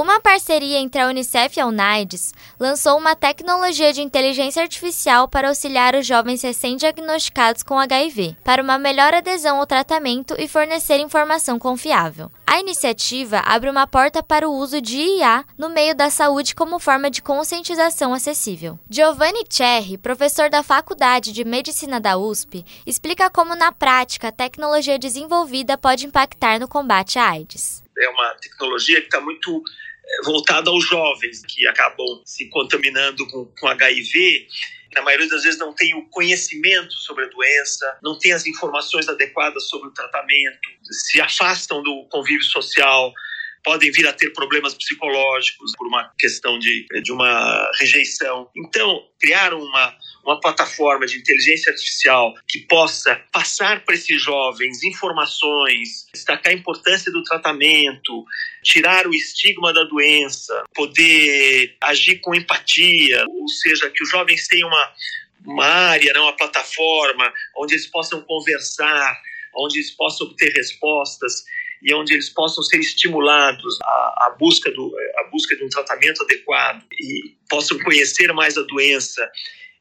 Uma parceria entre a Unicef e a UNAIDS lançou uma tecnologia de inteligência artificial para auxiliar os jovens recém-diagnosticados com HIV, para uma melhor adesão ao tratamento e fornecer informação confiável. A iniciativa abre uma porta para o uso de IA no meio da saúde como forma de conscientização acessível. Giovanni Cherry, professor da Faculdade de Medicina da USP, explica como, na prática, a tecnologia desenvolvida pode impactar no combate à AIDS. É uma tecnologia que está muito voltada aos jovens que acabam se contaminando com, com HIV na maioria das vezes não tem o conhecimento sobre a doença, não tem as informações adequadas sobre o tratamento, se afastam do convívio social, podem vir a ter problemas psicológicos por uma questão de, de uma rejeição. Então, criar uma, uma plataforma de inteligência artificial que possa passar para esses jovens informações, destacar a importância do tratamento, tirar o estigma da doença, poder agir com empatia, ou seja, que os jovens tenham uma, uma área, né, uma plataforma onde eles possam conversar, onde eles possam obter respostas e onde eles possam ser estimulados à, à, busca, do, à busca de um tratamento adequado e possam conhecer mais a doença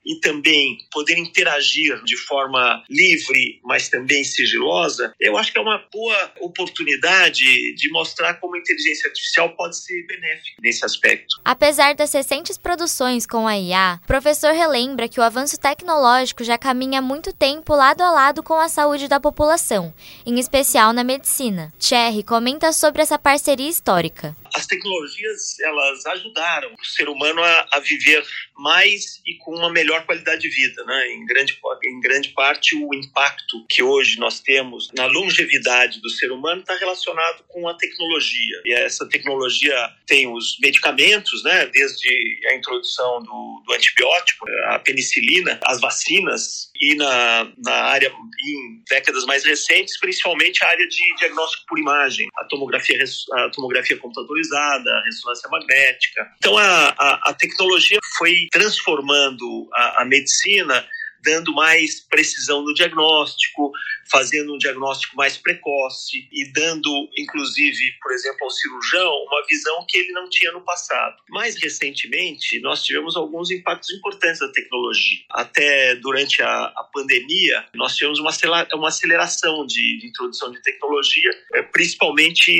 e também poder interagir de forma livre, mas também sigilosa, eu acho que é uma boa oportunidade de mostrar como a inteligência artificial pode ser benéfica nesse aspecto. Apesar das recentes produções com a IA, o professor relembra que o avanço tecnológico já caminha há muito tempo lado a lado com a saúde da população, em especial na medicina. Cherry comenta sobre essa parceria histórica as tecnologias elas ajudaram o ser humano a, a, viver mais e com uma melhor qualidade de vida, né? Em grande em grande parte o impacto que hoje nós temos na longevidade do ser humano está relacionado com a tecnologia. E essa tecnologia tem os medicamentos, né? Desde a introdução do, do antibiótico, a penicilina, as vacinas e na, na área em décadas mais recentes, principalmente a área de diagnóstico por imagem, a tomografia a tomografia computadorizada a ressonância magnética. Então a, a, a tecnologia foi transformando a, a medicina dando mais precisão no diagnóstico, fazendo um diagnóstico mais precoce e dando, inclusive, por exemplo, ao cirurgião, uma visão que ele não tinha no passado. Mais recentemente, nós tivemos alguns impactos importantes da tecnologia. Até durante a, a pandemia, nós tivemos uma, uma aceleração de, de introdução de tecnologia, eh, principalmente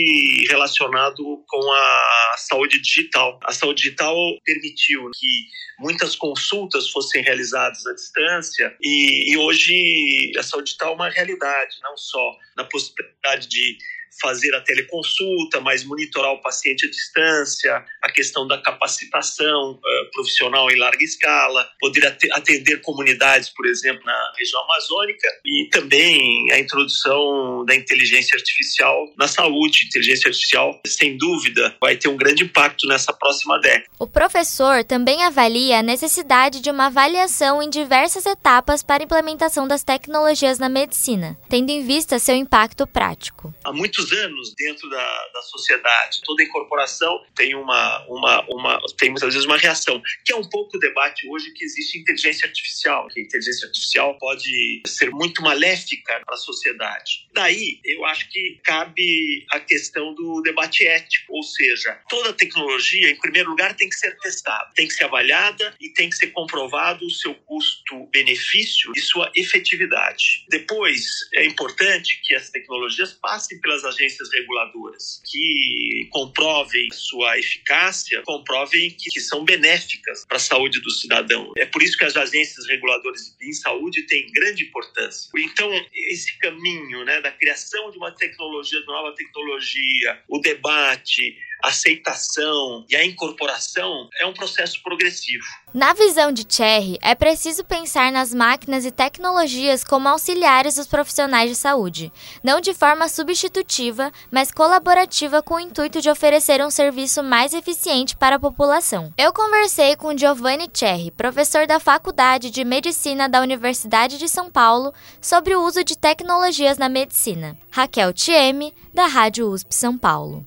relacionado com a saúde digital. A saúde digital permitiu que muitas consultas fossem realizadas à distância e, e hoje a saúde digital é uma realidade, não só na possibilidade de fazer a teleconsulta, mas monitorar o paciente à distância, a questão da capacitação uh, profissional em larga escala, poder atender comunidades, por exemplo, na região amazônica, e também a introdução da inteligência artificial na saúde. Inteligência artificial, sem dúvida, vai ter um grande impacto nessa próxima década. O professor também avalia a necessidade de uma avaliação em diversas etapas para a implementação das tecnologias na medicina, tendo em vista seu impacto prático. Há muitos muitos anos dentro da, da sociedade. Toda incorporação tem uma, uma, uma tem muitas vezes uma reação, que é um pouco o debate hoje que existe inteligência artificial, que a inteligência artificial pode ser muito maléfica para a sociedade. Daí, eu acho que cabe a questão do debate ético, ou seja, toda tecnologia, em primeiro lugar, tem que ser testada, tem que ser avaliada e tem que ser comprovado o seu custo-benefício e sua efetividade. Depois, é importante que as tecnologias passem pelas agências reguladoras que comprovem sua eficácia, comprovem que, que são benéficas para a saúde do cidadão. É por isso que as agências reguladoras em saúde têm grande importância. Então, esse caminho né, da criação de uma tecnologia, de nova tecnologia, o debate, aceitação e a incorporação é um processo progressivo. Na visão de Cherry, é preciso pensar nas máquinas e tecnologias como auxiliares dos profissionais de saúde, não de forma substitutiva, mas colaborativa com o intuito de oferecer um serviço mais eficiente para a população. Eu conversei com Giovanni Cherry, professor da Faculdade de Medicina da Universidade de São Paulo, sobre o uso de tecnologias na medicina. Raquel Tieme, da Rádio USP São Paulo.